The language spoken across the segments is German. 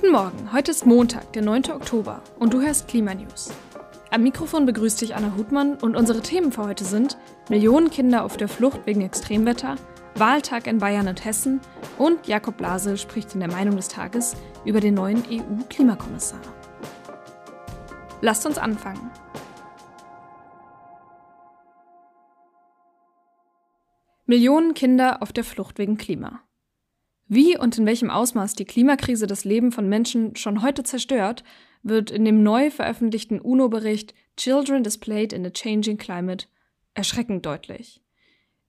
Guten Morgen, heute ist Montag, der 9. Oktober und du hörst Klimanews. Am Mikrofon begrüßt dich Anna Hutmann und unsere Themen für heute sind Millionen Kinder auf der Flucht wegen Extremwetter, Wahltag in Bayern und Hessen und Jakob Blase spricht in der Meinung des Tages über den neuen EU-Klimakommissar. Lasst uns anfangen. Millionen Kinder auf der Flucht wegen Klima. Wie und in welchem Ausmaß die Klimakrise das Leben von Menschen schon heute zerstört, wird in dem neu veröffentlichten UNO-Bericht Children Displayed in a Changing Climate erschreckend deutlich.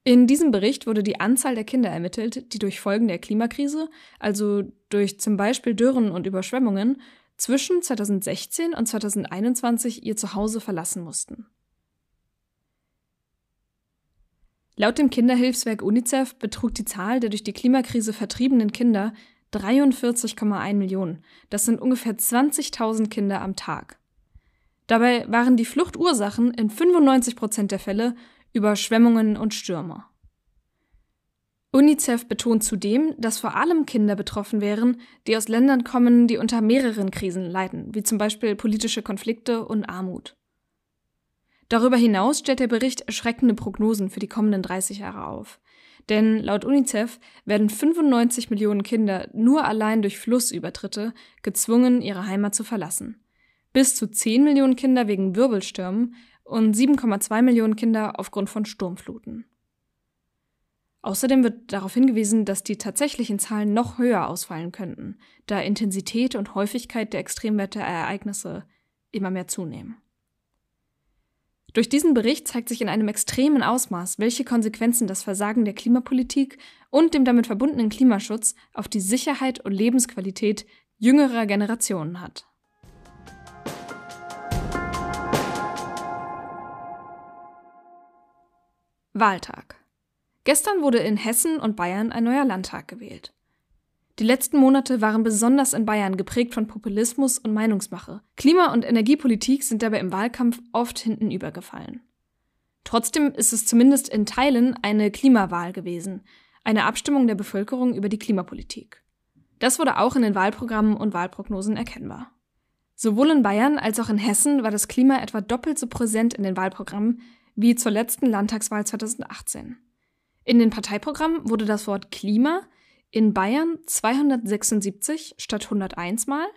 In diesem Bericht wurde die Anzahl der Kinder ermittelt, die durch Folgen der Klimakrise, also durch zum Beispiel Dürren und Überschwemmungen, zwischen 2016 und 2021 ihr Zuhause verlassen mussten. Laut dem Kinderhilfswerk UNICEF betrug die Zahl der durch die Klimakrise vertriebenen Kinder 43,1 Millionen. Das sind ungefähr 20.000 Kinder am Tag. Dabei waren die Fluchtursachen in 95 Prozent der Fälle Überschwemmungen und Stürme. UNICEF betont zudem, dass vor allem Kinder betroffen wären, die aus Ländern kommen, die unter mehreren Krisen leiden, wie zum Beispiel politische Konflikte und Armut. Darüber hinaus stellt der Bericht erschreckende Prognosen für die kommenden 30 Jahre auf. Denn laut UNICEF werden 95 Millionen Kinder nur allein durch Flussübertritte gezwungen, ihre Heimat zu verlassen. Bis zu 10 Millionen Kinder wegen Wirbelstürmen und 7,2 Millionen Kinder aufgrund von Sturmfluten. Außerdem wird darauf hingewiesen, dass die tatsächlichen Zahlen noch höher ausfallen könnten, da Intensität und Häufigkeit der Extremwetterereignisse immer mehr zunehmen. Durch diesen Bericht zeigt sich in einem extremen Ausmaß, welche Konsequenzen das Versagen der Klimapolitik und dem damit verbundenen Klimaschutz auf die Sicherheit und Lebensqualität jüngerer Generationen hat. Wahltag. Gestern wurde in Hessen und Bayern ein neuer Landtag gewählt. Die letzten Monate waren besonders in Bayern geprägt von Populismus und Meinungsmache. Klima- und Energiepolitik sind dabei im Wahlkampf oft hinten übergefallen. Trotzdem ist es zumindest in Teilen eine Klimawahl gewesen, eine Abstimmung der Bevölkerung über die Klimapolitik. Das wurde auch in den Wahlprogrammen und Wahlprognosen erkennbar. Sowohl in Bayern als auch in Hessen war das Klima etwa doppelt so präsent in den Wahlprogrammen wie zur letzten Landtagswahl 2018. In den Parteiprogrammen wurde das Wort Klima in Bayern 276 statt 101 Mal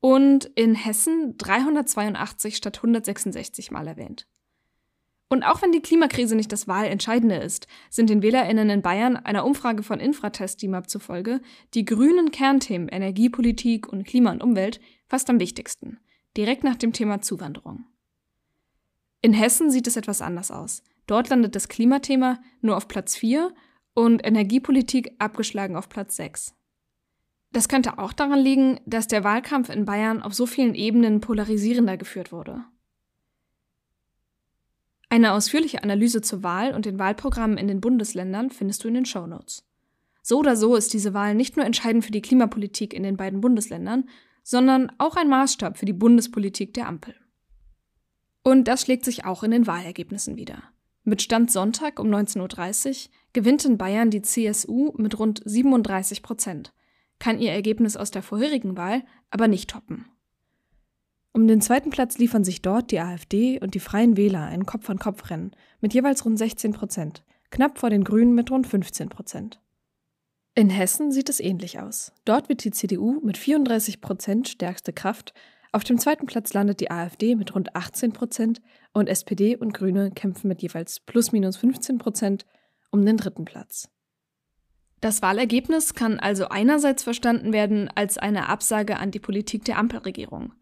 und in Hessen 382 statt 166 Mal erwähnt. Und auch wenn die Klimakrise nicht das Wahlentscheidende ist, sind den WählerInnen in Bayern einer Umfrage von Infratest DIMAP zufolge die grünen Kernthemen Energiepolitik und Klima und Umwelt fast am wichtigsten, direkt nach dem Thema Zuwanderung. In Hessen sieht es etwas anders aus. Dort landet das Klimathema nur auf Platz 4 und Energiepolitik abgeschlagen auf Platz 6. Das könnte auch daran liegen, dass der Wahlkampf in Bayern auf so vielen Ebenen polarisierender geführt wurde. Eine ausführliche Analyse zur Wahl und den Wahlprogrammen in den Bundesländern findest du in den Show Notes. So oder so ist diese Wahl nicht nur entscheidend für die Klimapolitik in den beiden Bundesländern, sondern auch ein Maßstab für die Bundespolitik der Ampel. Und das schlägt sich auch in den Wahlergebnissen wieder. Mit Stand Sonntag um 19.30 Uhr gewinnt in Bayern die CSU mit rund 37 Prozent, kann ihr Ergebnis aus der vorherigen Wahl aber nicht toppen. Um den zweiten Platz liefern sich dort die AfD und die Freien Wähler ein Kopf-an-Kopf-Rennen mit jeweils rund 16 Prozent, knapp vor den Grünen mit rund 15 Prozent. In Hessen sieht es ähnlich aus. Dort wird die CDU mit 34 Prozent stärkste Kraft auf dem zweiten Platz landet die AfD mit rund 18 Prozent und SPD und Grüne kämpfen mit jeweils plus minus 15 Prozent um den dritten Platz. Das Wahlergebnis kann also einerseits verstanden werden als eine Absage an die Politik der Ampelregierung.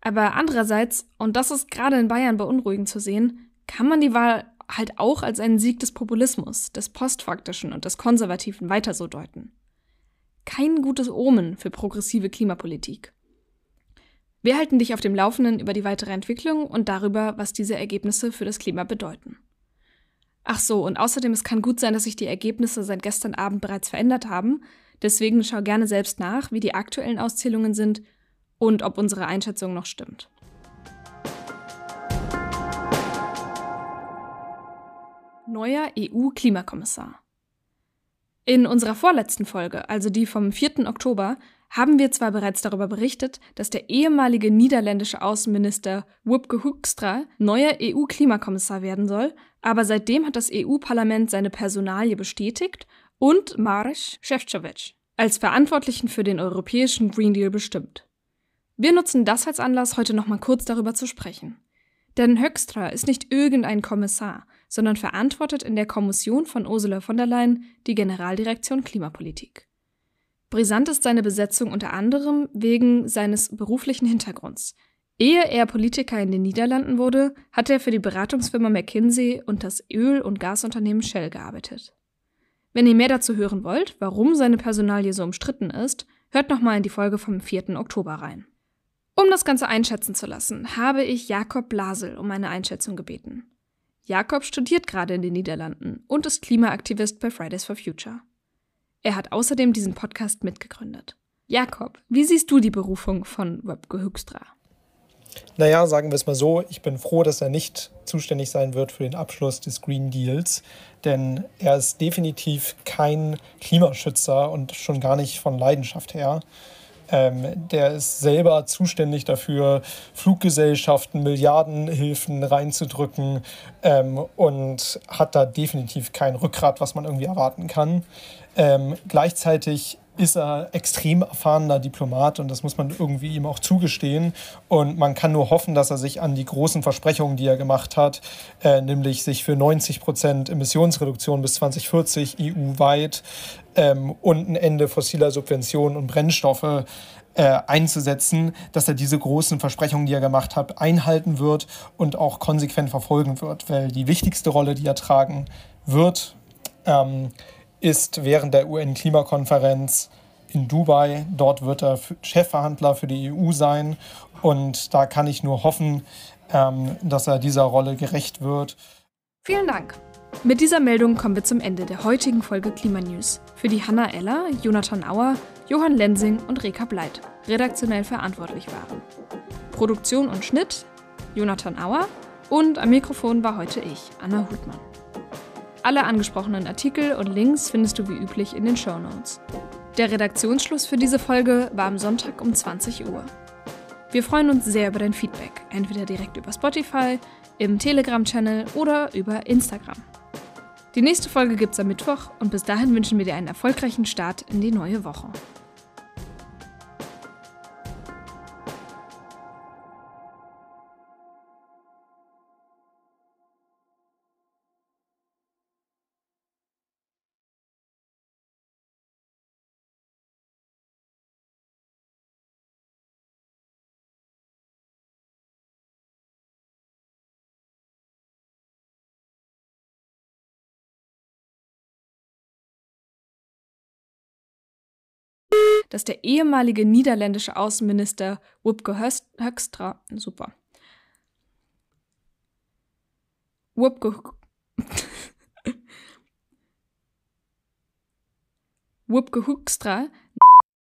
Aber andererseits, und das ist gerade in Bayern beunruhigend zu sehen, kann man die Wahl halt auch als einen Sieg des Populismus, des Postfaktischen und des Konservativen weiter so deuten. Kein gutes Omen für progressive Klimapolitik. Wir halten dich auf dem Laufenden über die weitere Entwicklung und darüber, was diese Ergebnisse für das Klima bedeuten. Ach so, und außerdem, es kann gut sein, dass sich die Ergebnisse seit gestern Abend bereits verändert haben. Deswegen schau gerne selbst nach, wie die aktuellen Auszählungen sind und ob unsere Einschätzung noch stimmt. Neuer EU-Klimakommissar. In unserer vorletzten Folge, also die vom 4. Oktober, haben wir zwar bereits darüber berichtet, dass der ehemalige niederländische Außenminister Wopke Hoekstra neuer EU-Klimakommissar werden soll, aber seitdem hat das EU-Parlament seine Personalie bestätigt und Maros Šefčovič als Verantwortlichen für den europäischen Green Deal bestimmt. Wir nutzen das als Anlass, heute nochmal kurz darüber zu sprechen. Denn Höckstra ist nicht irgendein Kommissar, sondern verantwortet in der Kommission von Ursula von der Leyen die Generaldirektion Klimapolitik. Brisant ist seine Besetzung unter anderem wegen seines beruflichen Hintergrunds. Ehe er Politiker in den Niederlanden wurde, hat er für die Beratungsfirma McKinsey und das Öl- und Gasunternehmen Shell gearbeitet. Wenn ihr mehr dazu hören wollt, warum seine Personalie so umstritten ist, hört nochmal in die Folge vom 4. Oktober rein. Um das Ganze einschätzen zu lassen, habe ich Jakob Blasel um eine Einschätzung gebeten. Jakob studiert gerade in den Niederlanden und ist Klimaaktivist bei Fridays for Future. Er hat außerdem diesen Podcast mitgegründet. Jakob, wie siehst du die Berufung von Webke Höckstra? Naja, sagen wir es mal so, ich bin froh, dass er nicht zuständig sein wird für den Abschluss des Green Deals, denn er ist definitiv kein Klimaschützer und schon gar nicht von Leidenschaft her. Ähm, der ist selber zuständig dafür, Fluggesellschaften Milliardenhilfen reinzudrücken ähm, und hat da definitiv kein Rückgrat, was man irgendwie erwarten kann. Ähm, gleichzeitig ist er extrem erfahrener Diplomat und das muss man irgendwie ihm auch zugestehen. Und man kann nur hoffen, dass er sich an die großen Versprechungen, die er gemacht hat, äh, nämlich sich für 90 Prozent Emissionsreduktion bis 2040 EU-weit ähm, und ein Ende fossiler Subventionen und Brennstoffe äh, einzusetzen, dass er diese großen Versprechungen, die er gemacht hat, einhalten wird und auch konsequent verfolgen wird. Weil die wichtigste Rolle, die er tragen wird, ähm, ist während der UN-Klimakonferenz in Dubai. Dort wird er Chefverhandler für die EU sein. Und da kann ich nur hoffen, ähm, dass er dieser Rolle gerecht wird. Vielen Dank. Mit dieser Meldung kommen wir zum Ende der heutigen Folge Klimanews, für die Hanna Eller, Jonathan Auer, Johann Lensing und Reka Bleit redaktionell verantwortlich waren. Produktion und Schnitt Jonathan Auer und am Mikrofon war heute ich, Anna Hutmann. Alle angesprochenen Artikel und Links findest du wie üblich in den Show Notes. Der Redaktionsschluss für diese Folge war am Sonntag um 20 Uhr. Wir freuen uns sehr über dein Feedback, entweder direkt über Spotify, im Telegram-Channel oder über Instagram. Die nächste Folge gibt's am Mittwoch und bis dahin wünschen wir dir einen erfolgreichen Start in die neue Woche. Dass der ehemalige niederländische Außenminister Wupke Höckstra, super. Wupke, Wupke Hoekstra